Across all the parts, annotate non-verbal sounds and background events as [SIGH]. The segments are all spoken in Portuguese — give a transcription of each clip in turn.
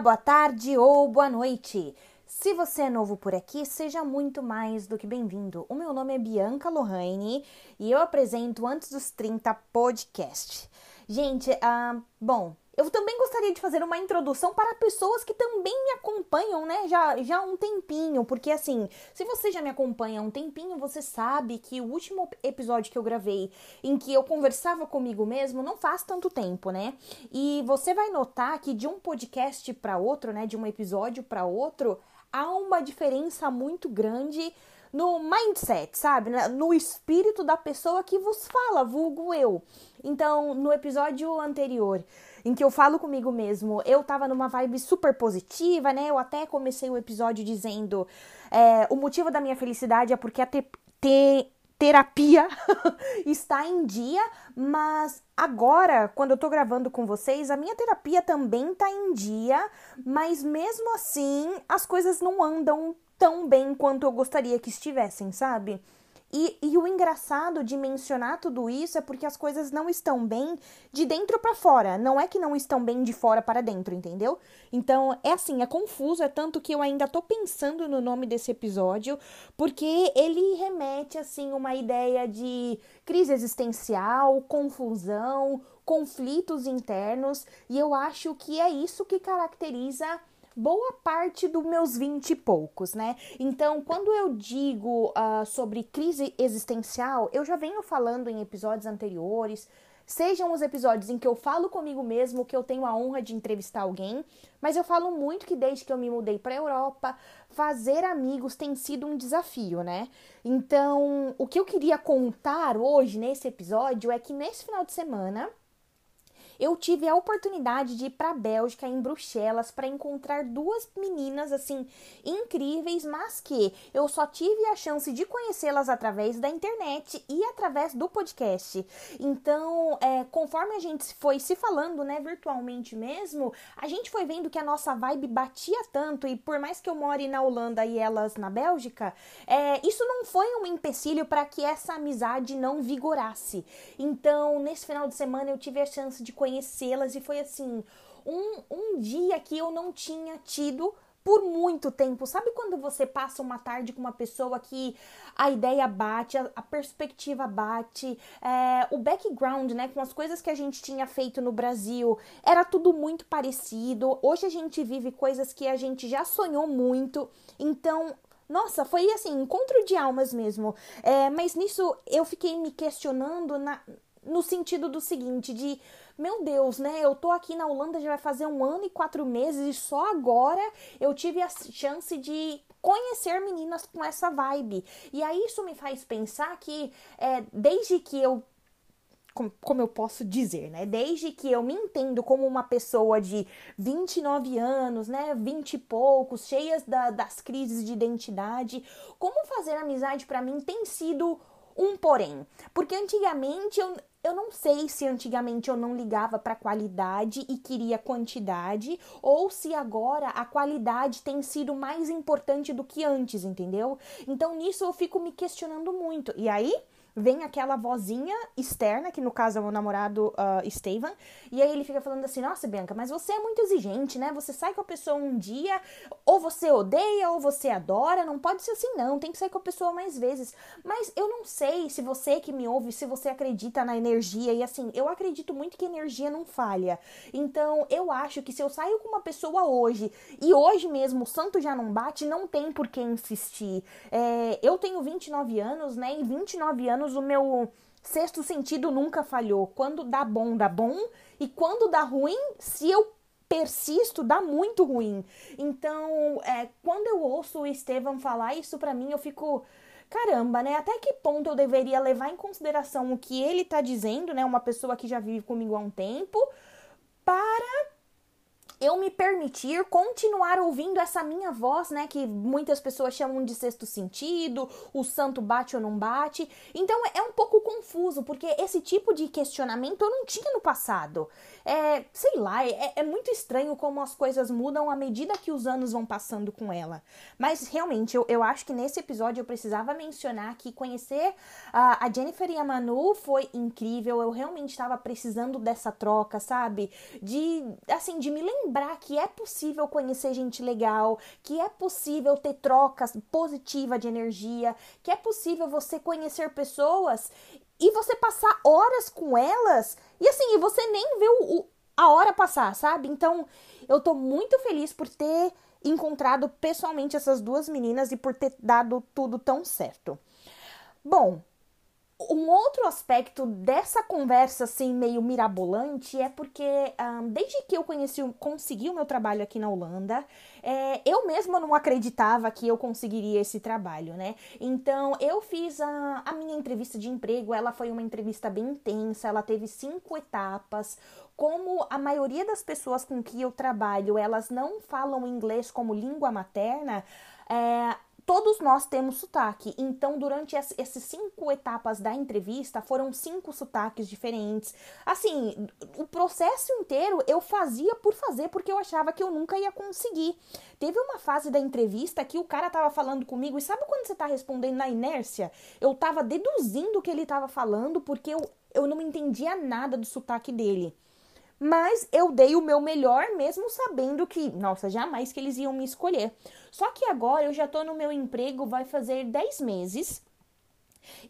boa tarde ou boa noite! Se você é novo por aqui, seja muito mais do que bem-vindo. O meu nome é Bianca Lohane e eu apresento Antes dos 30 podcast. Gente, uh, bom, eu também gostaria de fazer uma introdução para pessoas que também me acompanham, né? Já, já há um tempinho, porque assim, se você já me acompanha há um tempinho, você sabe que o último episódio que eu gravei, em que eu conversava comigo mesmo, não faz tanto tempo, né? E você vai notar que de um podcast para outro, né? De um episódio para outro, há uma diferença muito grande no mindset, sabe? No espírito da pessoa que vos fala, vulgo eu. Então, no episódio anterior, em que eu falo comigo mesmo, eu tava numa vibe super positiva, né? Eu até comecei o episódio dizendo: é, o motivo da minha felicidade é porque a te, te terapia [LAUGHS] está em dia, mas agora, quando eu tô gravando com vocês, a minha terapia também tá em dia, mas mesmo assim as coisas não andam tão bem quanto eu gostaria que estivessem, sabe? E, e o engraçado de mencionar tudo isso é porque as coisas não estão bem de dentro para fora. Não é que não estão bem de fora para dentro, entendeu? Então é assim, é confuso, é tanto que eu ainda tô pensando no nome desse episódio, porque ele remete assim uma ideia de crise existencial, confusão, conflitos internos, e eu acho que é isso que caracteriza boa parte dos meus vinte e poucos, né? Então, quando eu digo uh, sobre crise existencial, eu já venho falando em episódios anteriores, sejam os episódios em que eu falo comigo mesmo, que eu tenho a honra de entrevistar alguém, mas eu falo muito que desde que eu me mudei para a Europa, fazer amigos tem sido um desafio, né? Então, o que eu queria contar hoje nesse episódio é que nesse final de semana eu tive a oportunidade de ir para a Bélgica, em Bruxelas, para encontrar duas meninas assim incríveis, mas que eu só tive a chance de conhecê-las através da internet e através do podcast. Então, é, conforme a gente foi se falando, né, virtualmente mesmo, a gente foi vendo que a nossa vibe batia tanto e por mais que eu more na Holanda e elas na Bélgica, é, isso não foi um empecilho para que essa amizade não vigorasse. Então, nesse final de semana eu tive a chance de conhecer conhecê-las e foi assim, um, um dia que eu não tinha tido por muito tempo. Sabe quando você passa uma tarde com uma pessoa que a ideia bate, a, a perspectiva bate, é, o background, né, com as coisas que a gente tinha feito no Brasil, era tudo muito parecido. Hoje a gente vive coisas que a gente já sonhou muito. Então, nossa, foi assim, encontro de almas mesmo. É, mas nisso eu fiquei me questionando na, no sentido do seguinte, de meu Deus, né? Eu tô aqui na Holanda já vai fazer um ano e quatro meses e só agora eu tive a chance de conhecer meninas com essa vibe. E aí isso me faz pensar que é, desde que eu como, eu posso dizer, né? Desde que eu me entendo como uma pessoa de 29 anos, né? 20 e poucos, cheias da, das crises de identidade, como fazer amizade para mim tem sido um porém. Porque antigamente eu, eu não sei se antigamente eu não ligava para qualidade e queria quantidade, ou se agora a qualidade tem sido mais importante do que antes, entendeu? Então nisso eu fico me questionando muito. E aí vem aquela vozinha externa, que no caso é o namorado uh, Steven, e aí ele fica falando assim: Nossa, Bianca, mas você é muito exigente, né? Você sai com a pessoa um dia, ou você odeia, ou você adora, não pode ser assim, não, tem que sair com a pessoa mais vezes. Mas eu não sei se você que me ouve, se você acredita na energia, e assim, eu acredito muito que energia não falha. Então, eu acho que se eu saio com uma pessoa hoje, e hoje mesmo o santo já não bate, não tem por que insistir. É, eu tenho 29 anos, né? Em 29 anos o meu sexto sentido nunca falhou. Quando dá bom, dá bom. E quando dá ruim, se eu persisto, dá muito ruim. Então, é, quando eu ouço o Estevam falar isso para mim, eu fico. Caramba, né? Até que ponto eu deveria levar em consideração o que ele tá dizendo, né? Uma pessoa que já vive comigo há um tempo, para eu me permitir continuar ouvindo essa minha voz, né, que muitas pessoas chamam de sexto sentido, o santo bate ou não bate. Então é um pouco confuso, porque esse tipo de questionamento eu não tinha no passado. É, sei lá, é, é muito estranho como as coisas mudam à medida que os anos vão passando com ela. Mas realmente, eu, eu acho que nesse episódio eu precisava mencionar que conhecer uh, a Jennifer e a Manu foi incrível. Eu realmente estava precisando dessa troca, sabe? De, assim, de me lembrar que é possível conhecer gente legal, que é possível ter trocas positivas de energia, que é possível você conhecer pessoas e você passar horas com elas e assim, você nem vê o, o, a hora passar, sabe? Então, eu tô muito feliz por ter encontrado pessoalmente essas duas meninas e por ter dado tudo tão certo. Bom, um outro aspecto dessa conversa assim meio mirabolante é porque um, desde que eu conheci, consegui o meu trabalho aqui na Holanda, é, eu mesma não acreditava que eu conseguiria esse trabalho, né? Então eu fiz a, a minha entrevista de emprego, ela foi uma entrevista bem intensa, ela teve cinco etapas. Como a maioria das pessoas com que eu trabalho, elas não falam inglês como língua materna, é, todos nós temos sotaque. Então, durante essas cinco etapas da entrevista, foram cinco sotaques diferentes. Assim, o processo inteiro eu fazia por fazer, porque eu achava que eu nunca ia conseguir. Teve uma fase da entrevista que o cara tava falando comigo, e sabe quando você tá respondendo na inércia? Eu tava deduzindo o que ele tava falando, porque eu, eu não entendia nada do sotaque dele. Mas eu dei o meu melhor, mesmo sabendo que, nossa, jamais que eles iam me escolher. Só que agora eu já tô no meu emprego, vai fazer 10 meses.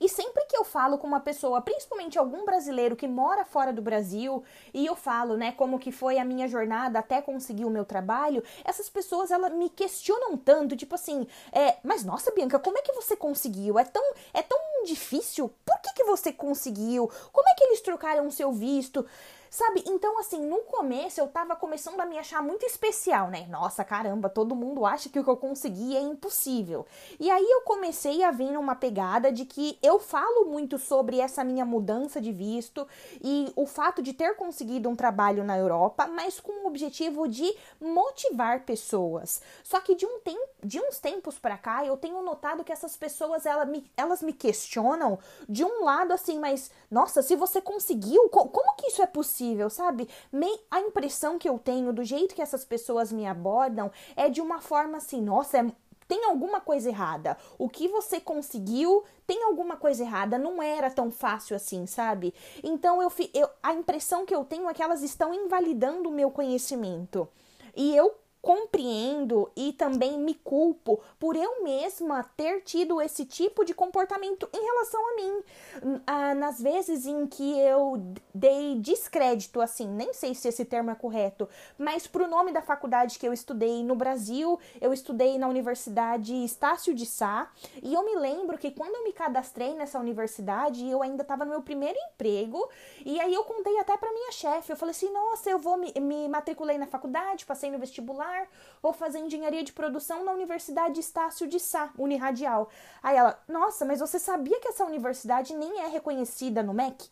E sempre que eu falo com uma pessoa, principalmente algum brasileiro que mora fora do Brasil, e eu falo, né, como que foi a minha jornada até conseguir o meu trabalho, essas pessoas elas me questionam tanto, tipo assim, é, mas nossa, Bianca, como é que você conseguiu? É tão, é tão difícil? Por que, que você conseguiu? Como é que eles trocaram o seu visto? Sabe? Então, assim, no começo eu tava começando a me achar muito especial, né? Nossa, caramba, todo mundo acha que o que eu consegui é impossível. E aí eu comecei a vir numa pegada de que eu falo muito sobre essa minha mudança de visto e o fato de ter conseguido um trabalho na Europa, mas com o objetivo de motivar pessoas. Só que de, um tem, de uns tempos para cá, eu tenho notado que essas pessoas elas me, elas me questionam de um lado assim, mas nossa, se você conseguiu, como que isso é possível? Possível, sabe? a impressão que eu tenho do jeito que essas pessoas me abordam é de uma forma assim, nossa, é, tem alguma coisa errada. O que você conseguiu tem alguma coisa errada. Não era tão fácil assim, sabe? Então eu, eu a impressão que eu tenho é que elas estão invalidando o meu conhecimento. E eu compreendo e também me culpo por eu mesma ter tido esse tipo de comportamento em relação a mim. Ah, nas vezes em que eu dei descrédito, assim, nem sei se esse termo é correto, mas pro nome da faculdade que eu estudei no Brasil, eu estudei na Universidade Estácio de Sá, e eu me lembro que quando eu me cadastrei nessa universidade, eu ainda estava no meu primeiro emprego, e aí eu contei até para minha chefe, eu falei assim, nossa, eu vou me, me matriculei na faculdade, passei no vestibular, vou fazer engenharia de produção na Universidade Estácio de Sá, Uniradial. Aí ela, nossa, mas você sabia que essa universidade nem é reconhecida no MEC?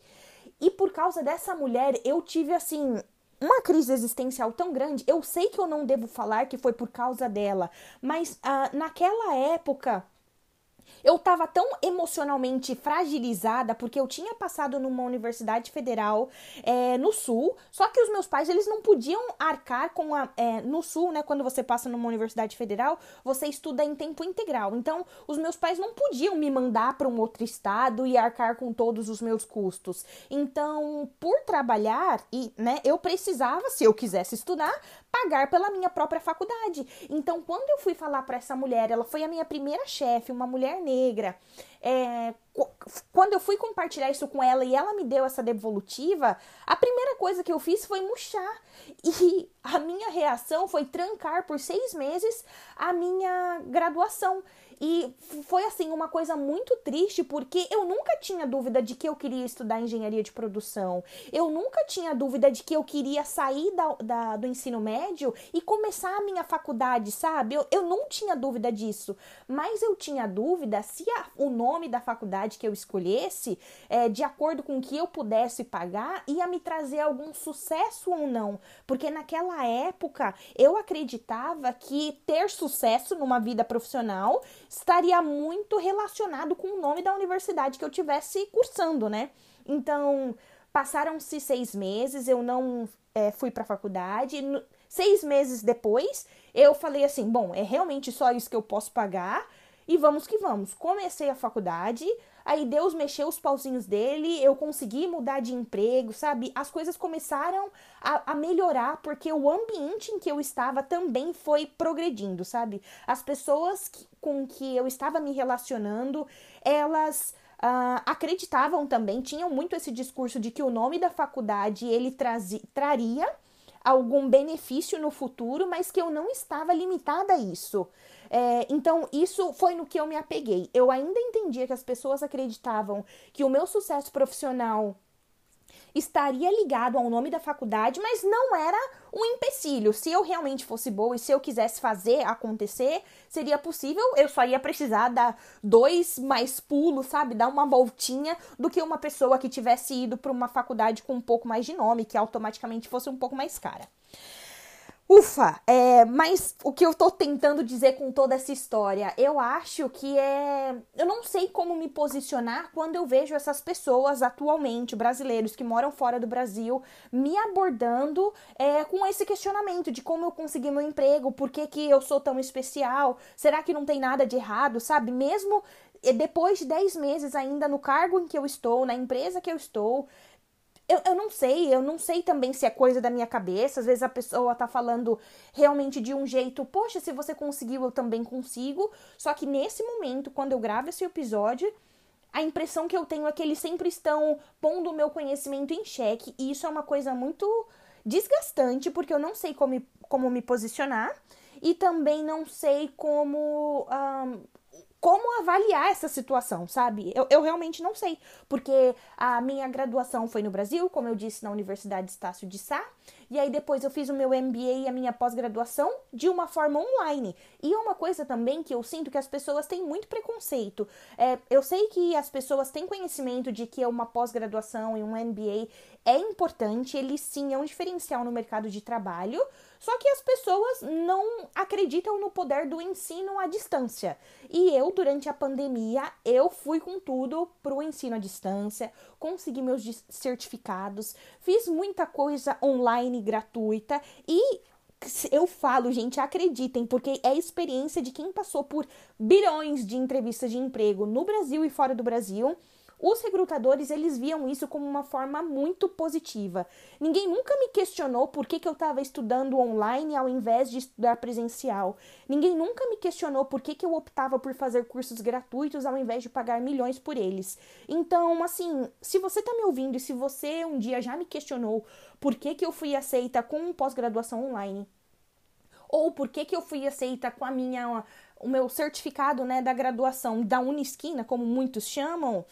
E por causa dessa mulher, eu tive assim uma crise existencial tão grande. Eu sei que eu não devo falar que foi por causa dela, mas ah, naquela época eu estava tão emocionalmente fragilizada porque eu tinha passado numa universidade federal é, no sul, só que os meus pais eles não podiam arcar com a é, no sul, né? Quando você passa numa universidade federal, você estuda em tempo integral. Então, os meus pais não podiam me mandar para um outro estado e arcar com todos os meus custos. Então, por trabalhar e, né, eu precisava, se eu quisesse estudar, pagar pela minha própria faculdade. Então, quando eu fui falar para essa mulher, ela foi a minha primeira chefe, uma mulher negra. É, quando eu fui compartilhar isso com ela e ela me deu essa devolutiva, a primeira coisa que eu fiz foi murchar. E a minha reação foi trancar por seis meses a minha graduação. E foi assim uma coisa muito triste porque eu nunca tinha dúvida de que eu queria estudar engenharia de produção. Eu nunca tinha dúvida de que eu queria sair da, da do ensino médio e começar a minha faculdade, sabe? Eu, eu não tinha dúvida disso. Mas eu tinha dúvida se a, o nome da faculdade que eu escolhesse, é, de acordo com o que eu pudesse pagar, ia me trazer algum sucesso ou não. Porque naquela época eu acreditava que ter sucesso numa vida profissional estaria muito relacionado com o nome da universidade que eu tivesse cursando, né? Então, passaram-se seis meses, eu não é, fui para a faculdade. Seis meses depois, eu falei assim: bom, é realmente só isso que eu posso pagar e vamos que vamos. Comecei a faculdade, aí Deus mexeu os pauzinhos dele, eu consegui mudar de emprego, sabe? As coisas começaram a, a, melhorar porque o ambiente em que eu estava também foi progredindo, sabe? As pessoas que, com que eu estava me relacionando, elas. Uh, acreditavam também, tinham muito esse discurso de que o nome da faculdade ele trazi, traria algum benefício no futuro, mas que eu não estava limitada a isso. É, então, isso foi no que eu me apeguei. Eu ainda entendia que as pessoas acreditavam que o meu sucesso profissional estaria ligado ao nome da faculdade, mas não era um empecilho. Se eu realmente fosse boa e se eu quisesse fazer acontecer, seria possível. Eu só ia precisar dar dois mais pulos, sabe? Dar uma voltinha do que uma pessoa que tivesse ido para uma faculdade com um pouco mais de nome, que automaticamente fosse um pouco mais cara. Ufa, é, mas o que eu tô tentando dizer com toda essa história, eu acho que é. Eu não sei como me posicionar quando eu vejo essas pessoas atualmente, brasileiros que moram fora do Brasil, me abordando é, com esse questionamento de como eu consegui meu emprego, por que, que eu sou tão especial, será que não tem nada de errado, sabe? Mesmo depois de 10 meses ainda no cargo em que eu estou, na empresa que eu estou, eu, eu não sei, eu não sei também se é coisa da minha cabeça. Às vezes a pessoa tá falando realmente de um jeito, poxa, se você conseguiu, eu também consigo. Só que nesse momento, quando eu gravo esse episódio, a impressão que eu tenho é que eles sempre estão pondo o meu conhecimento em xeque. E isso é uma coisa muito desgastante, porque eu não sei como, como me posicionar e também não sei como. Um, como avaliar essa situação, sabe? Eu, eu realmente não sei, porque a minha graduação foi no Brasil, como eu disse, na Universidade Estácio de Sá, e aí depois eu fiz o meu MBA e a minha pós-graduação de uma forma online. E é uma coisa também que eu sinto que as pessoas têm muito preconceito. É, eu sei que as pessoas têm conhecimento de que uma pós-graduação e um MBA é importante, ele sim é um diferencial no mercado de trabalho, só que as pessoas não acreditam no poder do ensino à distância. E eu, durante a pandemia, eu fui com tudo pro ensino à distância, consegui meus certificados, fiz muita coisa online gratuita e eu falo, gente, acreditem, porque é a experiência de quem passou por bilhões de entrevistas de emprego no Brasil e fora do Brasil os recrutadores, eles viam isso como uma forma muito positiva. Ninguém nunca me questionou por que, que eu estava estudando online ao invés de estudar presencial. Ninguém nunca me questionou por que, que eu optava por fazer cursos gratuitos ao invés de pagar milhões por eles. Então, assim, se você está me ouvindo e se você um dia já me questionou por que, que eu fui aceita com pós-graduação online, ou por que, que eu fui aceita com a minha o meu certificado né, da graduação da Unisquina, como muitos chamam,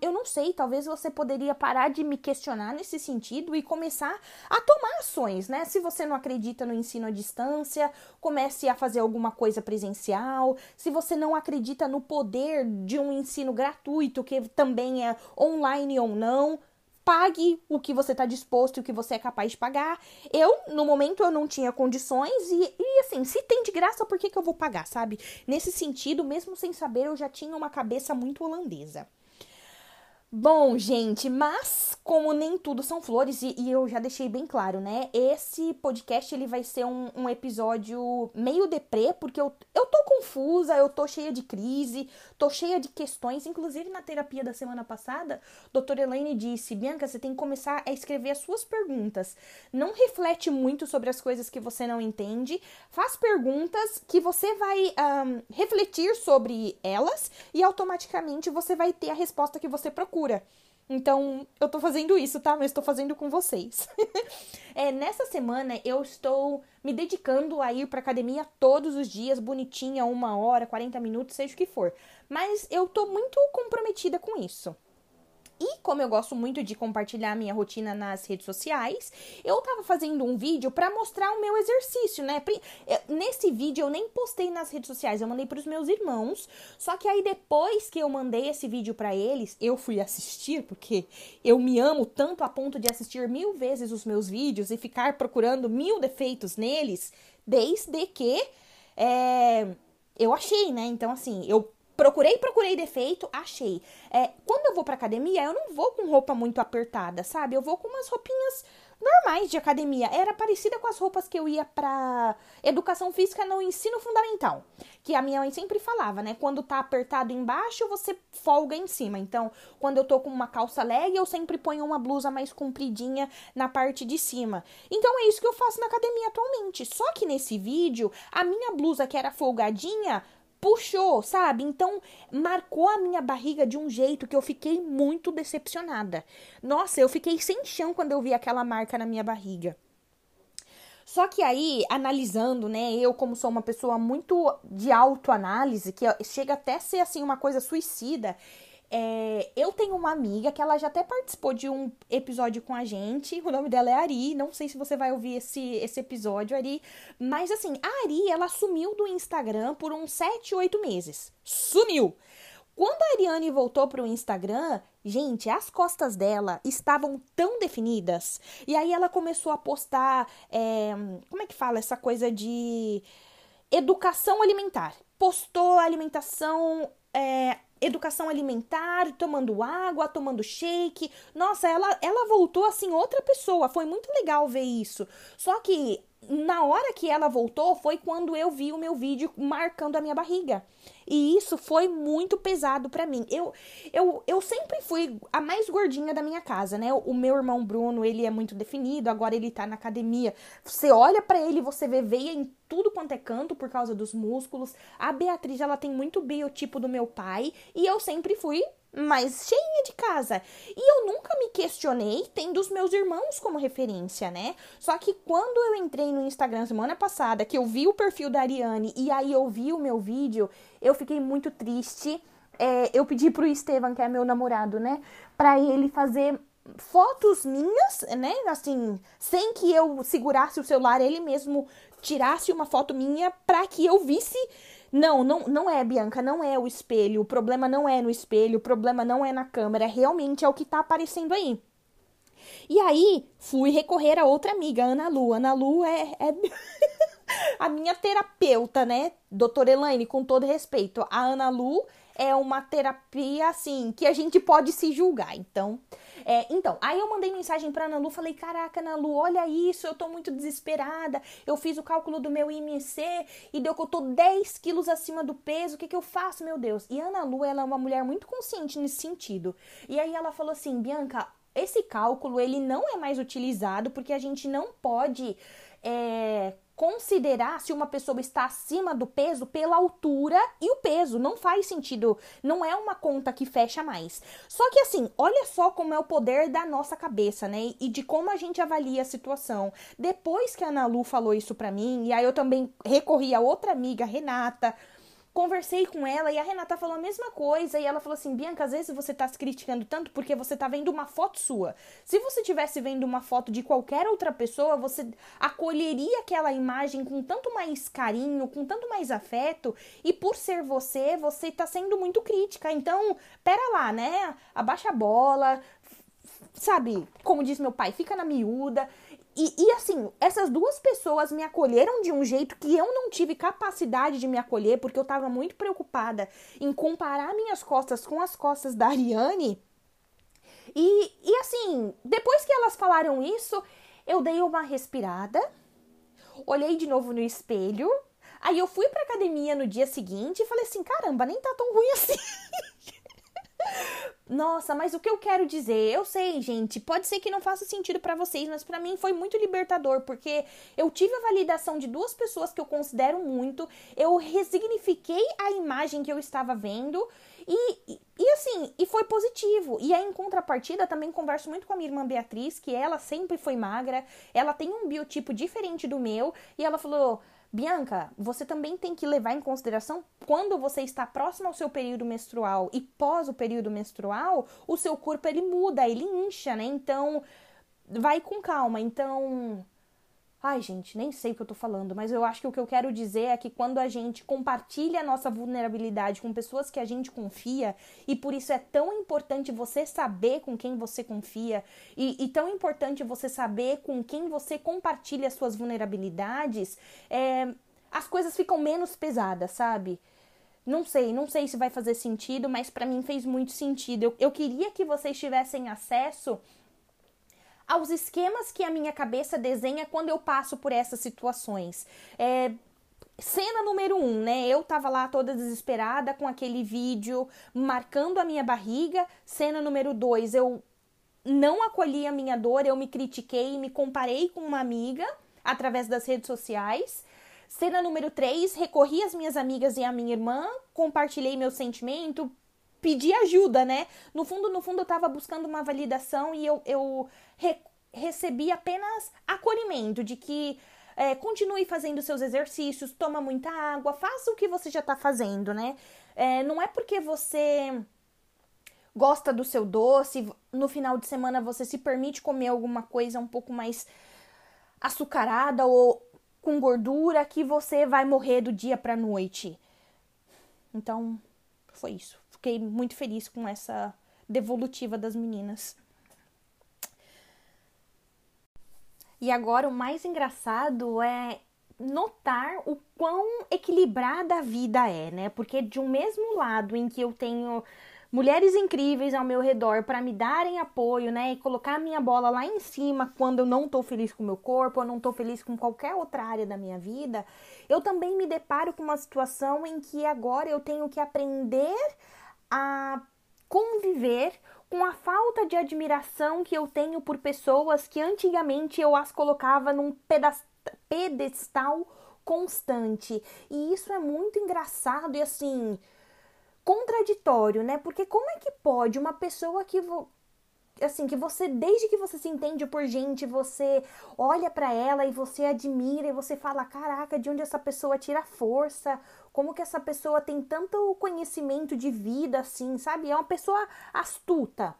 eu não sei, talvez você poderia parar de me questionar nesse sentido e começar a tomar ações, né? Se você não acredita no ensino à distância, comece a fazer alguma coisa presencial. Se você não acredita no poder de um ensino gratuito, que também é online ou não, pague o que você está disposto e o que você é capaz de pagar. Eu, no momento, eu não tinha condições e, e assim, se tem de graça, por que, que eu vou pagar, sabe? Nesse sentido, mesmo sem saber, eu já tinha uma cabeça muito holandesa. Bom, gente, mas como nem tudo são flores, e, e, eu já deixei bem claro, né? Esse podcast ele vai ser um, um, episódio meio deprê, porque eu, eu tô confusa, eu tô cheia de crise, tô cheia de questões. Inclusive, na terapia da semana passada, doutora Elaine disse: Bianca, você tem que começar a escrever as suas perguntas. Não reflete muito sobre as coisas que você não entende, faz perguntas que você vai um, refletir sobre elas e automaticamente você vai ter a resposta que você procura. Então, eu tô fazendo isso, tá? Mas tô fazendo com vocês. [LAUGHS] é, nessa semana eu estou me dedicando a ir pra academia todos os dias, bonitinha, uma hora, 40 minutos, seja o que for. Mas eu tô muito comprometida com isso. E como eu gosto muito de compartilhar minha rotina nas redes sociais, eu tava fazendo um vídeo para mostrar o meu exercício, né? Nesse vídeo eu nem postei nas redes sociais, eu mandei para os meus irmãos. Só que aí depois que eu mandei esse vídeo para eles, eu fui [LAUGHS] assistir, porque eu me amo tanto a ponto de assistir mil vezes os meus vídeos e ficar procurando mil defeitos neles, desde que é, eu achei, né? Então, assim, eu Procurei, procurei defeito, achei. É, quando eu vou pra academia, eu não vou com roupa muito apertada, sabe? Eu vou com umas roupinhas normais de academia. Era parecida com as roupas que eu ia pra educação física no ensino fundamental. Que a minha mãe sempre falava, né? Quando tá apertado embaixo, você folga em cima. Então, quando eu tô com uma calça leg, eu sempre ponho uma blusa mais compridinha na parte de cima. Então, é isso que eu faço na academia atualmente. Só que nesse vídeo, a minha blusa que era folgadinha puxou, sabe? Então marcou a minha barriga de um jeito que eu fiquei muito decepcionada. Nossa, eu fiquei sem chão quando eu vi aquela marca na minha barriga. Só que aí, analisando, né, eu como sou uma pessoa muito de autoanálise, que chega até a ser assim uma coisa suicida, é, eu tenho uma amiga que ela já até participou de um episódio com a gente. O nome dela é Ari. Não sei se você vai ouvir esse, esse episódio, Ari. Mas assim, a Ari, ela sumiu do Instagram por uns 7, 8 meses. Sumiu! Quando a Ariane voltou para o Instagram, gente, as costas dela estavam tão definidas. E aí ela começou a postar. É, como é que fala essa coisa de educação alimentar? Postou alimentação é, educação alimentar, tomando água, tomando shake. Nossa, ela, ela voltou assim outra pessoa. Foi muito legal ver isso. Só que na hora que ela voltou foi quando eu vi o meu vídeo marcando a minha barriga. E isso foi muito pesado para mim. Eu, eu, eu sempre fui a mais gordinha da minha casa, né? O meu irmão Bruno, ele é muito definido, agora ele tá na academia. Você olha para ele, você vê veia em tudo quanto é canto por causa dos músculos. A Beatriz, ela tem muito biotipo do meu pai, e eu sempre fui mais cheinha de casa. E eu nunca me questionei tendo os meus irmãos como referência, né? Só que quando eu entrei no Instagram semana passada, que eu vi o perfil da Ariane e aí eu vi o meu vídeo, eu fiquei muito triste. É, eu pedi pro Estevam, que é meu namorado, né, pra ele fazer fotos minhas, né, assim, sem que eu segurasse o celular, ele mesmo tirasse uma foto minha pra que eu visse não, não, não é, Bianca, não é o espelho. O problema não é no espelho, o problema não é na câmera, realmente é o que tá aparecendo aí. E aí, fui recorrer a outra amiga, Ana Lu. Ana Lu é, é [LAUGHS] a minha terapeuta, né? Doutora Elaine, com todo respeito. A Ana Lu é uma terapia, assim, que a gente pode se julgar. Então, é, então, aí eu mandei mensagem pra Ana Lu, falei, caraca, Ana Lu, olha isso, eu tô muito desesperada, eu fiz o cálculo do meu IMC e deu que eu tô 10 quilos acima do peso, o que que eu faço, meu Deus? E Ana Lu, ela é uma mulher muito consciente nesse sentido. E aí ela falou assim, Bianca, esse cálculo, ele não é mais utilizado porque a gente não pode... É, considerar se uma pessoa está acima do peso pela altura e o peso. Não faz sentido, não é uma conta que fecha mais. Só que assim, olha só como é o poder da nossa cabeça, né? E de como a gente avalia a situação. Depois que a Ana Lu falou isso pra mim, e aí eu também recorri a outra amiga, Renata, conversei com ela e a Renata falou a mesma coisa. E ela falou assim: Bianca, às vezes você tá se criticando tanto porque você tá vendo uma foto sua. Se você tivesse vendo uma foto de qualquer outra pessoa, você acolheria aquela imagem com tanto mais carinho, com tanto mais afeto. E por ser você, você tá sendo muito crítica. Então, pera lá, né? Abaixa a bola. Sabe, como diz meu pai, fica na miúda. E, e, assim, essas duas pessoas me acolheram de um jeito que eu não tive capacidade de me acolher, porque eu tava muito preocupada em comparar minhas costas com as costas da Ariane. E, e assim, depois que elas falaram isso, eu dei uma respirada, olhei de novo no espelho. Aí eu fui pra academia no dia seguinte e falei assim: caramba, nem tá tão ruim assim. [LAUGHS] Nossa, mas o que eu quero dizer? Eu sei, gente, pode ser que não faça sentido para vocês, mas para mim foi muito libertador, porque eu tive a validação de duas pessoas que eu considero muito, eu resignifiquei a imagem que eu estava vendo E, e, assim, e foi positivo. E aí, em contrapartida, também converso muito com a minha irmã Beatriz, que ela sempre foi magra, ela tem um biotipo diferente do meu, e ela falou. Bianca, você também tem que levar em consideração quando você está próximo ao seu período menstrual e pós o período menstrual, o seu corpo ele muda, ele incha, né? Então, vai com calma. Então, Ai, gente, nem sei o que eu tô falando, mas eu acho que o que eu quero dizer é que quando a gente compartilha a nossa vulnerabilidade com pessoas que a gente confia, e por isso é tão importante você saber com quem você confia, e, e tão importante você saber com quem você compartilha as suas vulnerabilidades, é, as coisas ficam menos pesadas, sabe? Não sei, não sei se vai fazer sentido, mas para mim fez muito sentido. Eu, eu queria que vocês tivessem acesso aos esquemas que a minha cabeça desenha quando eu passo por essas situações. É, cena número um, né? Eu tava lá toda desesperada com aquele vídeo marcando a minha barriga. Cena número dois, eu não acolhi a minha dor, eu me critiquei, me comparei com uma amiga através das redes sociais. Cena número três, recorri às minhas amigas e à minha irmã, compartilhei meu sentimento, pedi ajuda, né? No fundo, no fundo, eu tava buscando uma validação e eu, eu re recebi apenas acolhimento de que é, continue fazendo seus exercícios, toma muita água, faça o que você já tá fazendo, né? É, não é porque você gosta do seu doce, no final de semana você se permite comer alguma coisa um pouco mais açucarada ou com gordura que você vai morrer do dia para noite. Então, foi isso fiquei muito feliz com essa devolutiva das meninas. E agora o mais engraçado é notar o quão equilibrada a vida é, né? Porque de um mesmo lado em que eu tenho mulheres incríveis ao meu redor para me darem apoio, né, e colocar a minha bola lá em cima quando eu não tô feliz com o meu corpo, ou não tô feliz com qualquer outra área da minha vida, eu também me deparo com uma situação em que agora eu tenho que aprender a conviver com a falta de admiração que eu tenho por pessoas que antigamente eu as colocava num pedestal constante. E isso é muito engraçado e assim contraditório, né? Porque como é que pode uma pessoa que assim, que você, desde que você se entende por gente, você olha para ela e você admira e você fala: caraca, de onde essa pessoa tira força? Como que essa pessoa tem tanto conhecimento de vida, assim, sabe? É uma pessoa astuta.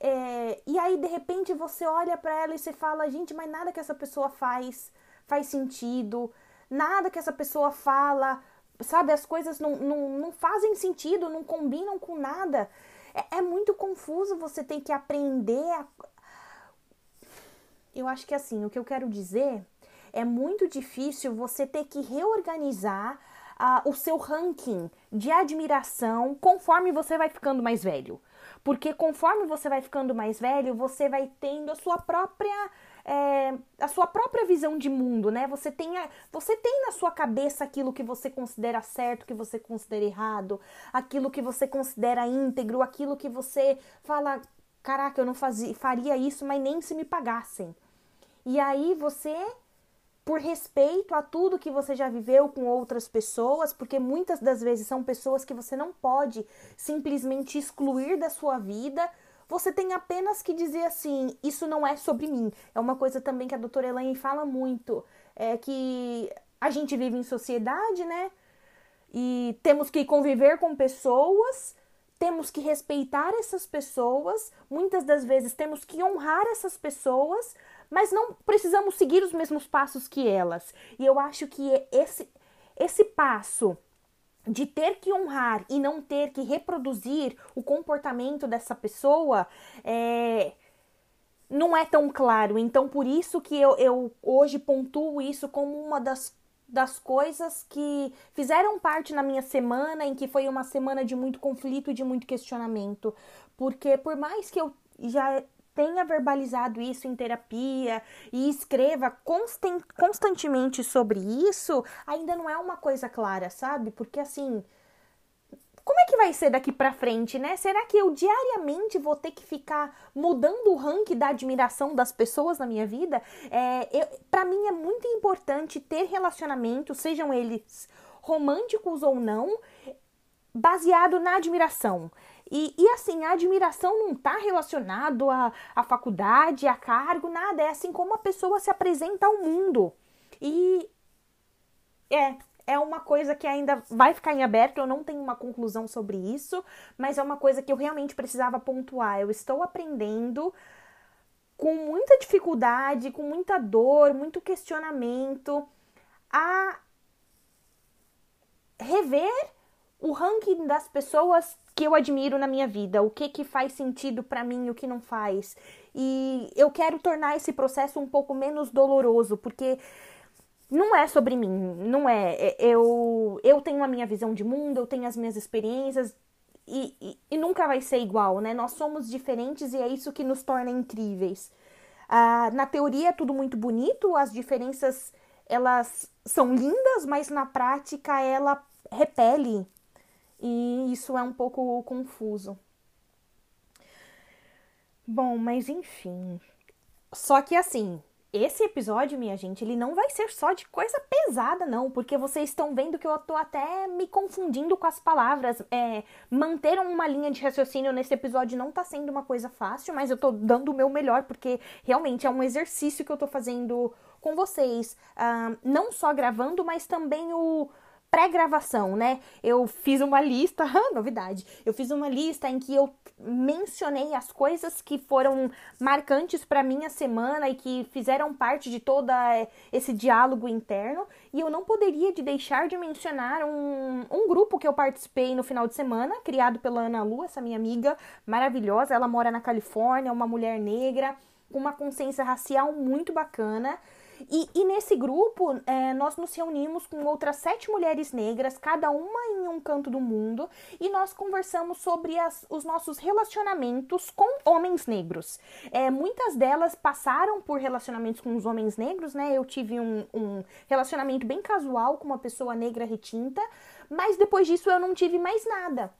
É, e aí, de repente, você olha para ela e você fala: gente, mas nada que essa pessoa faz faz sentido, nada que essa pessoa fala, sabe? As coisas não, não, não fazem sentido, não combinam com nada. É, é muito confuso, você tem que aprender a... Eu acho que assim, o que eu quero dizer é muito difícil você ter que reorganizar o seu ranking de admiração conforme você vai ficando mais velho. Porque conforme você vai ficando mais velho, você vai tendo a sua própria é, a sua própria visão de mundo, né? Você tem, a, você tem na sua cabeça aquilo que você considera certo, que você considera errado, aquilo que você considera íntegro, aquilo que você fala, caraca, eu não fazia, faria isso, mas nem se me pagassem. E aí você, por respeito a tudo que você já viveu com outras pessoas, porque muitas das vezes são pessoas que você não pode simplesmente excluir da sua vida você tem apenas que dizer assim: isso não é sobre mim. É uma coisa também que a doutora Elaine fala muito: é que a gente vive em sociedade, né? E temos que conviver com pessoas, temos que respeitar essas pessoas, muitas das vezes temos que honrar essas pessoas, mas não precisamos seguir os mesmos passos que elas. E eu acho que esse, esse passo de ter que honrar e não ter que reproduzir o comportamento dessa pessoa é, não é tão claro. Então, por isso que eu, eu hoje pontuo isso como uma das, das coisas que fizeram parte na minha semana, em que foi uma semana de muito conflito e de muito questionamento. Porque por mais que eu já tenha verbalizado isso em terapia e escreva constant, constantemente sobre isso, ainda não é uma coisa clara, sabe? Porque assim, como é que vai ser daqui para frente, né? Será que eu diariamente vou ter que ficar mudando o ranking da admiração das pessoas na minha vida? É, para mim é muito importante ter relacionamentos, sejam eles românticos ou não, baseado na admiração. E, e assim, a admiração não está relacionado à, à faculdade, a cargo, nada. É assim como a pessoa se apresenta ao mundo. E é, é uma coisa que ainda vai ficar em aberto, eu não tenho uma conclusão sobre isso, mas é uma coisa que eu realmente precisava pontuar. Eu estou aprendendo com muita dificuldade, com muita dor, muito questionamento, a rever o ranking das pessoas que eu admiro na minha vida, o que que faz sentido para mim, o que não faz. E eu quero tornar esse processo um pouco menos doloroso, porque não é sobre mim, não é. é eu, eu tenho a minha visão de mundo, eu tenho as minhas experiências e, e, e nunca vai ser igual, né? Nós somos diferentes e é isso que nos torna incríveis. Ah, na teoria é tudo muito bonito, as diferenças elas são lindas, mas na prática ela repele e isso é um pouco confuso. Bom, mas enfim. Só que assim, esse episódio, minha gente, ele não vai ser só de coisa pesada, não, porque vocês estão vendo que eu tô até me confundindo com as palavras. É, manter uma linha de raciocínio nesse episódio não tá sendo uma coisa fácil, mas eu tô dando o meu melhor, porque realmente é um exercício que eu tô fazendo com vocês. Uh, não só gravando, mas também o pré-gravação, né? Eu fiz uma lista, [LAUGHS] novidade, eu fiz uma lista em que eu mencionei as coisas que foram marcantes para minha semana e que fizeram parte de todo esse diálogo interno. E eu não poderia de deixar de mencionar um, um grupo que eu participei no final de semana, criado pela Ana Lu, essa minha amiga maravilhosa. Ela mora na Califórnia, uma mulher negra com uma consciência racial muito bacana. E, e nesse grupo, é, nós nos reunimos com outras sete mulheres negras, cada uma em um canto do mundo, e nós conversamos sobre as, os nossos relacionamentos com homens negros. É, muitas delas passaram por relacionamentos com os homens negros, né? Eu tive um, um relacionamento bem casual com uma pessoa negra retinta, mas depois disso eu não tive mais nada.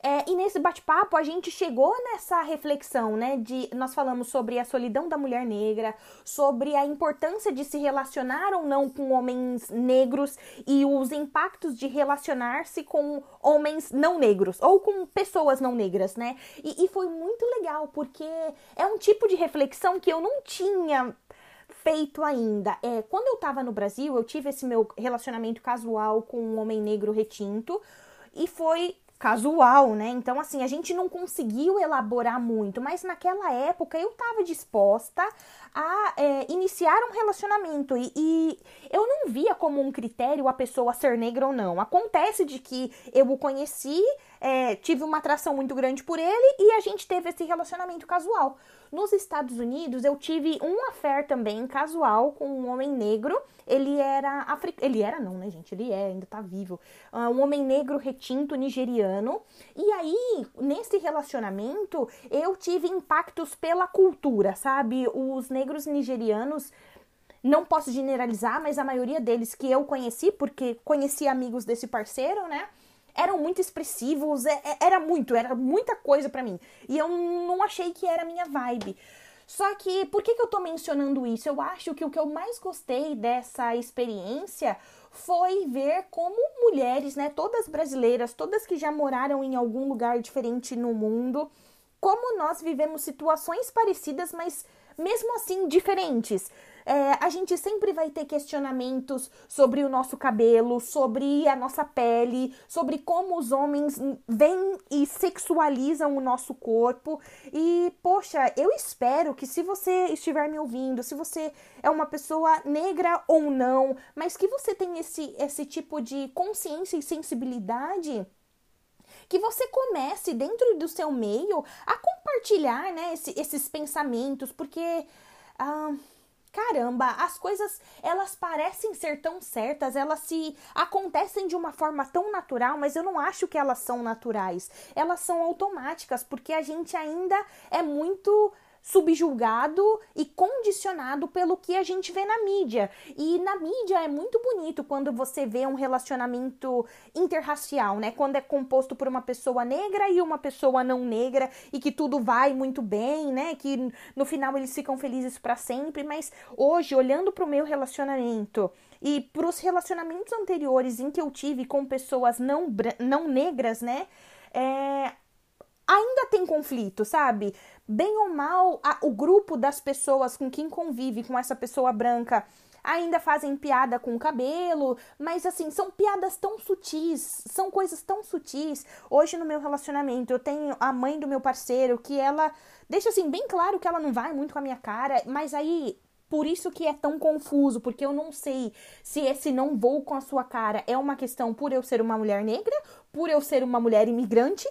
É, e nesse bate-papo a gente chegou nessa reflexão, né? De nós falamos sobre a solidão da mulher negra, sobre a importância de se relacionar ou não com homens negros e os impactos de relacionar-se com homens não negros ou com pessoas não negras, né? E, e foi muito legal porque é um tipo de reflexão que eu não tinha feito ainda. É, quando eu tava no Brasil, eu tive esse meu relacionamento casual com um homem negro retinto e foi casual, né? Então, assim, a gente não conseguiu elaborar muito, mas naquela época eu estava disposta a é, iniciar um relacionamento e, e, eu não via como um critério a pessoa ser negra ou não. Acontece de que eu o conheci, é, tive uma atração muito grande por ele e a gente teve esse relacionamento casual. Nos Estados Unidos, eu tive um affair também casual com um homem negro. Ele era africano. Ele era, não, né, gente? Ele é, ainda tá vivo. Uh, um homem negro retinto nigeriano. E aí, nesse relacionamento, eu tive impactos pela cultura, sabe? Os negros nigerianos não posso generalizar, mas a maioria deles que eu conheci, porque conheci amigos desse parceiro, né? Eram muito expressivos, é, é, era muito, era muita coisa para mim. E eu não achei que era a minha vibe. Só que, por que, que eu tô mencionando isso? Eu acho que o que eu mais gostei dessa experiência foi ver como mulheres, né, todas brasileiras, todas que já moraram em algum lugar diferente no mundo, como nós vivemos situações parecidas, mas mesmo assim diferentes. É, a gente sempre vai ter questionamentos sobre o nosso cabelo, sobre a nossa pele, sobre como os homens vêm e sexualizam o nosso corpo. E, poxa, eu espero que se você estiver me ouvindo, se você é uma pessoa negra ou não, mas que você tem esse, esse tipo de consciência e sensibilidade que você comece dentro do seu meio a compartilhar né, esse, esses pensamentos, porque ah, caramba, as coisas elas parecem ser tão certas, elas se acontecem de uma forma tão natural, mas eu não acho que elas são naturais. Elas são automáticas porque a gente ainda é muito subjulgado e condicionado pelo que a gente vê na mídia. E na mídia é muito bonito quando você vê um relacionamento interracial, né? Quando é composto por uma pessoa negra e uma pessoa não negra e que tudo vai muito bem, né? Que no final eles ficam felizes para sempre, mas hoje olhando para o meu relacionamento e para os relacionamentos anteriores em que eu tive com pessoas não, não negras, né? É, ainda tem conflito, sabe? Bem ou mal, a, o grupo das pessoas com quem convive com essa pessoa branca ainda fazem piada com o cabelo, mas assim, são piadas tão sutis, são coisas tão sutis. Hoje no meu relacionamento, eu tenho a mãe do meu parceiro que ela deixa assim bem claro que ela não vai muito com a minha cara, mas aí por isso que é tão confuso, porque eu não sei se esse não vou com a sua cara é uma questão por eu ser uma mulher negra, por eu ser uma mulher imigrante,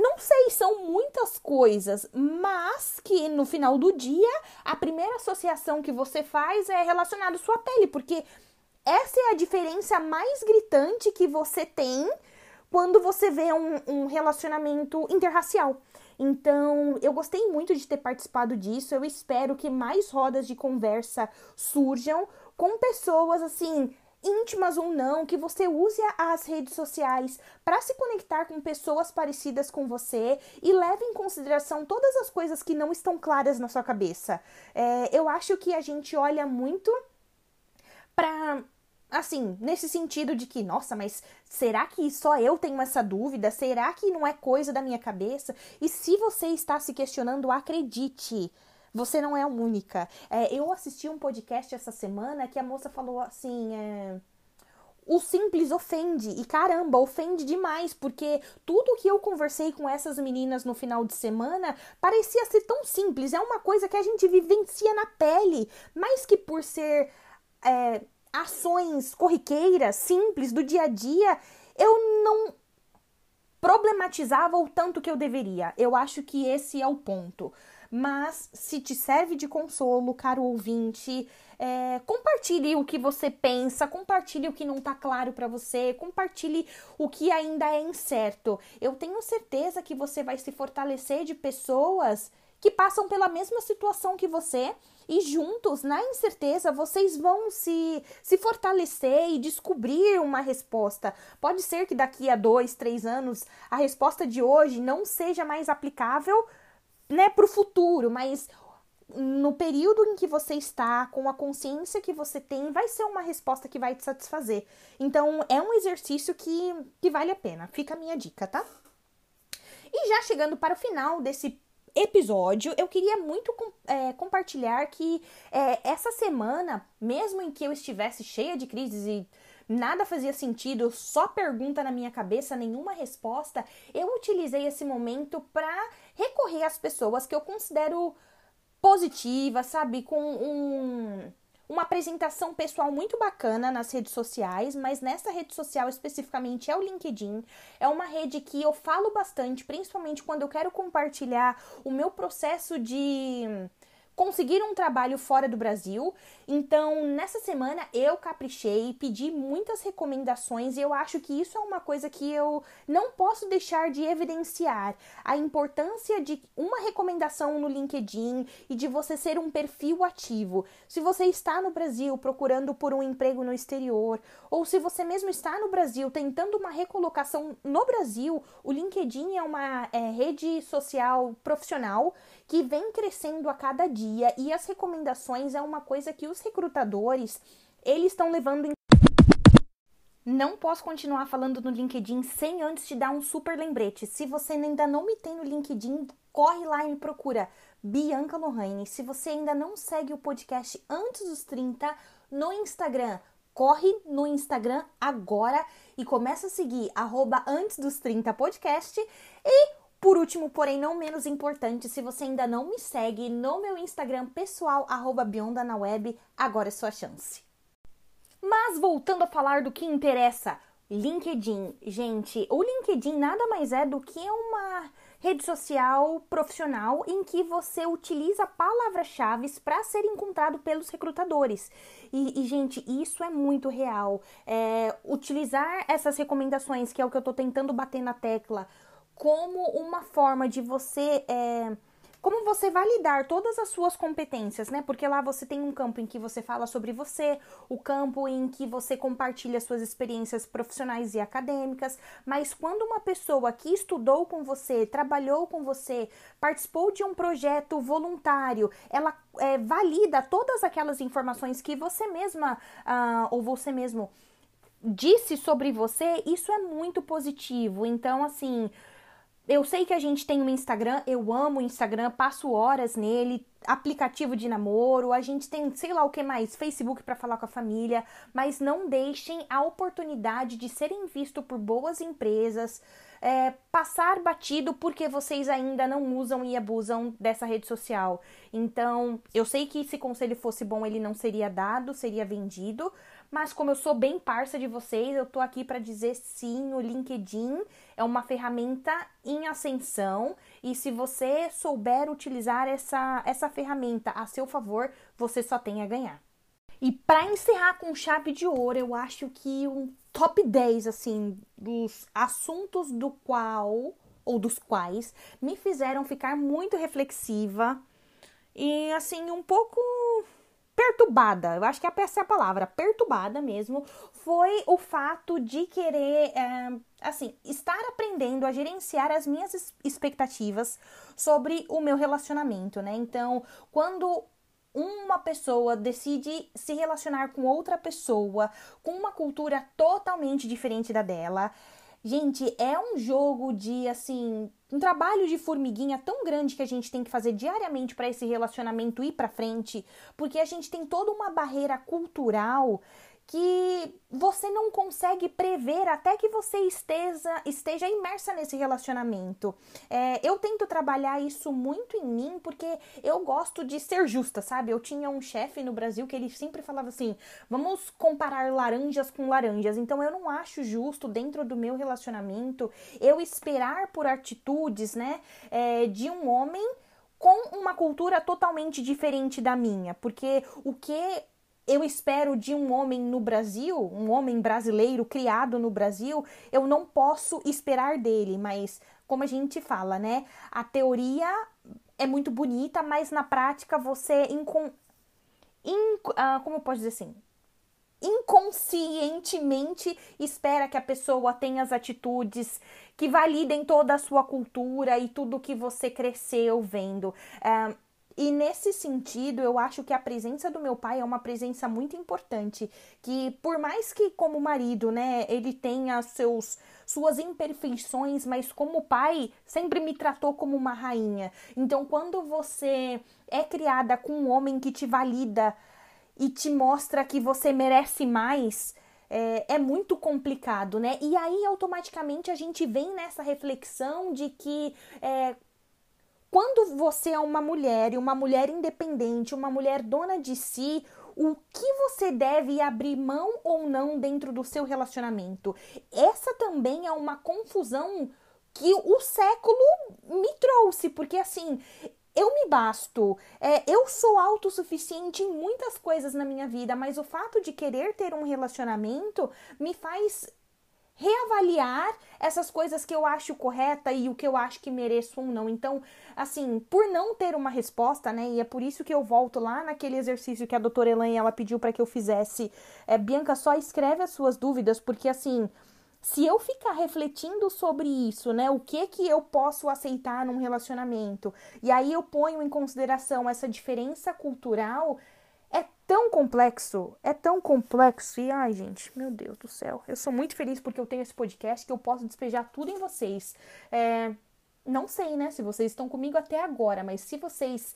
não sei, são muitas coisas, mas que no final do dia a primeira associação que você faz é relacionada à sua pele, porque essa é a diferença mais gritante que você tem quando você vê um, um relacionamento interracial. Então, eu gostei muito de ter participado disso. Eu espero que mais rodas de conversa surjam com pessoas assim íntimas ou não, que você use as redes sociais para se conectar com pessoas parecidas com você e leve em consideração todas as coisas que não estão claras na sua cabeça. É, eu acho que a gente olha muito para assim, nesse sentido de que, nossa, mas será que só eu tenho essa dúvida? Será que não é coisa da minha cabeça? E se você está se questionando, acredite. Você não é a única. É, eu assisti um podcast essa semana que a moça falou assim. É, o simples ofende. E caramba, ofende demais, porque tudo que eu conversei com essas meninas no final de semana parecia ser tão simples. É uma coisa que a gente vivencia na pele, mais que por ser é, ações corriqueiras, simples, do dia a dia, eu não problematizava o tanto que eu deveria. Eu acho que esse é o ponto. Mas se te serve de consolo, caro ouvinte, é, compartilhe o que você pensa, compartilhe o que não está claro para você, compartilhe o que ainda é incerto. Eu tenho certeza que você vai se fortalecer de pessoas que passam pela mesma situação que você e juntos, na incerteza, vocês vão se, se fortalecer e descobrir uma resposta. Pode ser que daqui a dois, três anos a resposta de hoje não seja mais aplicável, né, para o futuro, mas no período em que você está, com a consciência que você tem, vai ser uma resposta que vai te satisfazer. Então, é um exercício que, que vale a pena. Fica a minha dica, tá? E já chegando para o final desse episódio, eu queria muito é, compartilhar que é, essa semana, mesmo em que eu estivesse cheia de crises e nada fazia sentido, só pergunta na minha cabeça, nenhuma resposta, eu utilizei esse momento para recorrer às pessoas que eu considero positivas, sabe? Com um, uma apresentação pessoal muito bacana nas redes sociais, mas nessa rede social especificamente é o LinkedIn. É uma rede que eu falo bastante, principalmente quando eu quero compartilhar o meu processo de conseguir um trabalho fora do Brasil. Então, nessa semana eu caprichei, pedi muitas recomendações e eu acho que isso é uma coisa que eu não posso deixar de evidenciar a importância de uma recomendação no LinkedIn e de você ser um perfil ativo. Se você está no Brasil procurando por um emprego no exterior, ou se você mesmo está no Brasil tentando uma recolocação no Brasil, o LinkedIn é uma é, rede social profissional que vem crescendo a cada dia e as recomendações é uma coisa que os recrutadores eles estão levando em não posso continuar falando no LinkedIn sem antes te dar um super lembrete. Se você ainda não me tem no LinkedIn, corre lá e me procura. Bianca Lohane. Se você ainda não segue o podcast antes dos 30 no Instagram, corre no Instagram agora e começa a seguir arroba antes dos 30 podcast. E por último, porém não menos importante, se você ainda não me segue no meu Instagram pessoal, arroba web, agora é sua chance. Mas voltando a falar do que interessa, LinkedIn. Gente, o LinkedIn nada mais é do que uma rede social profissional em que você utiliza palavras-chave para ser encontrado pelos recrutadores. E, e, gente, isso é muito real. É, utilizar essas recomendações, que é o que eu estou tentando bater na tecla, como uma forma de você é, como você validar todas as suas competências, né? Porque lá você tem um campo em que você fala sobre você, o campo em que você compartilha suas experiências profissionais e acadêmicas, mas quando uma pessoa que estudou com você, trabalhou com você, participou de um projeto voluntário, ela é, valida todas aquelas informações que você mesma uh, ou você mesmo disse sobre você, isso é muito positivo. Então, assim, eu sei que a gente tem um Instagram, eu amo o Instagram, passo horas nele, aplicativo de namoro, a gente tem, sei lá o que mais, Facebook para falar com a família, mas não deixem a oportunidade de serem vistos por boas empresas, é, passar batido porque vocês ainda não usam e abusam dessa rede social. Então, eu sei que se conselho fosse bom, ele não seria dado, seria vendido, mas como eu sou bem parça de vocês, eu tô aqui para dizer sim, o LinkedIn é uma ferramenta em ascensão e se você souber utilizar essa, essa ferramenta a seu favor, você só tem a ganhar. E para encerrar com chave de ouro, eu acho que um top 10 assim dos assuntos do qual ou dos quais me fizeram ficar muito reflexiva e assim um pouco perturbada, eu acho que essa é a palavra, perturbada mesmo, foi o fato de querer, é, assim, estar aprendendo a gerenciar as minhas expectativas sobre o meu relacionamento, né? Então, quando uma pessoa decide se relacionar com outra pessoa com uma cultura totalmente diferente da dela, Gente, é um jogo de assim, um trabalho de formiguinha tão grande que a gente tem que fazer diariamente para esse relacionamento ir para frente, porque a gente tem toda uma barreira cultural que você não consegue prever até que você esteja, esteja imersa nesse relacionamento. É, eu tento trabalhar isso muito em mim porque eu gosto de ser justa, sabe? Eu tinha um chefe no Brasil que ele sempre falava assim: vamos comparar laranjas com laranjas. Então eu não acho justo dentro do meu relacionamento eu esperar por atitudes, né, é, de um homem com uma cultura totalmente diferente da minha, porque o que eu espero de um homem no Brasil, um homem brasileiro criado no Brasil, eu não posso esperar dele, mas como a gente fala, né? A teoria é muito bonita, mas na prática você incon... Inc... Ah, como eu posso dizer assim? inconscientemente espera que a pessoa tenha as atitudes que validem toda a sua cultura e tudo que você cresceu vendo. Uh, e nesse sentido, eu acho que a presença do meu pai é uma presença muito importante, que por mais que como marido, né, ele tenha seus suas imperfeições, mas como pai, sempre me tratou como uma rainha. Então, quando você é criada com um homem que te valida e te mostra que você merece mais, é, é, muito complicado, né? E aí, automaticamente, a gente vem nessa reflexão de que é, quando você é uma mulher e uma mulher independente, uma mulher dona de si, o que você deve abrir mão ou não dentro do seu relacionamento? Essa também é uma confusão que o século me trouxe, porque assim, eu me basto, é, eu sou autossuficiente em muitas coisas na minha vida, mas o fato de querer ter um relacionamento me faz reavaliar essas coisas que eu acho correta e o que eu acho que mereço ou não. Então, assim, por não ter uma resposta, né? E é por isso que eu volto lá naquele exercício que a doutora Elaine ela pediu para que eu fizesse. É, Bianca, só escreve as suas dúvidas, porque assim, se eu ficar refletindo sobre isso, né, o que que eu posso aceitar num relacionamento, e aí eu ponho em consideração essa diferença cultural, tão complexo, é tão complexo. E ai, gente, meu Deus do céu. Eu sou muito feliz porque eu tenho esse podcast que eu posso despejar tudo em vocês. É, não sei, né, se vocês estão comigo até agora, mas se vocês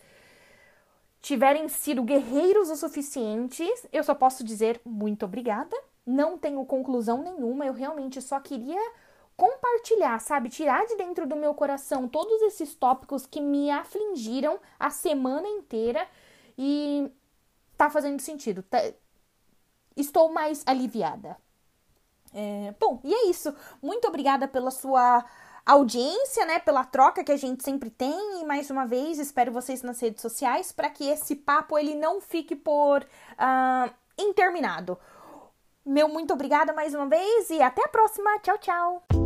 tiverem sido guerreiros o suficiente, eu só posso dizer muito obrigada. Não tenho conclusão nenhuma, eu realmente só queria compartilhar, sabe? Tirar de dentro do meu coração todos esses tópicos que me afligiram a semana inteira e tá fazendo sentido. Tá... Estou mais aliviada. É, bom, e é isso. Muito obrigada pela sua audiência, né? Pela troca que a gente sempre tem. E mais uma vez, espero vocês nas redes sociais para que esse papo ele não fique por uh, interminado. Meu muito obrigada mais uma vez e até a próxima. Tchau, tchau.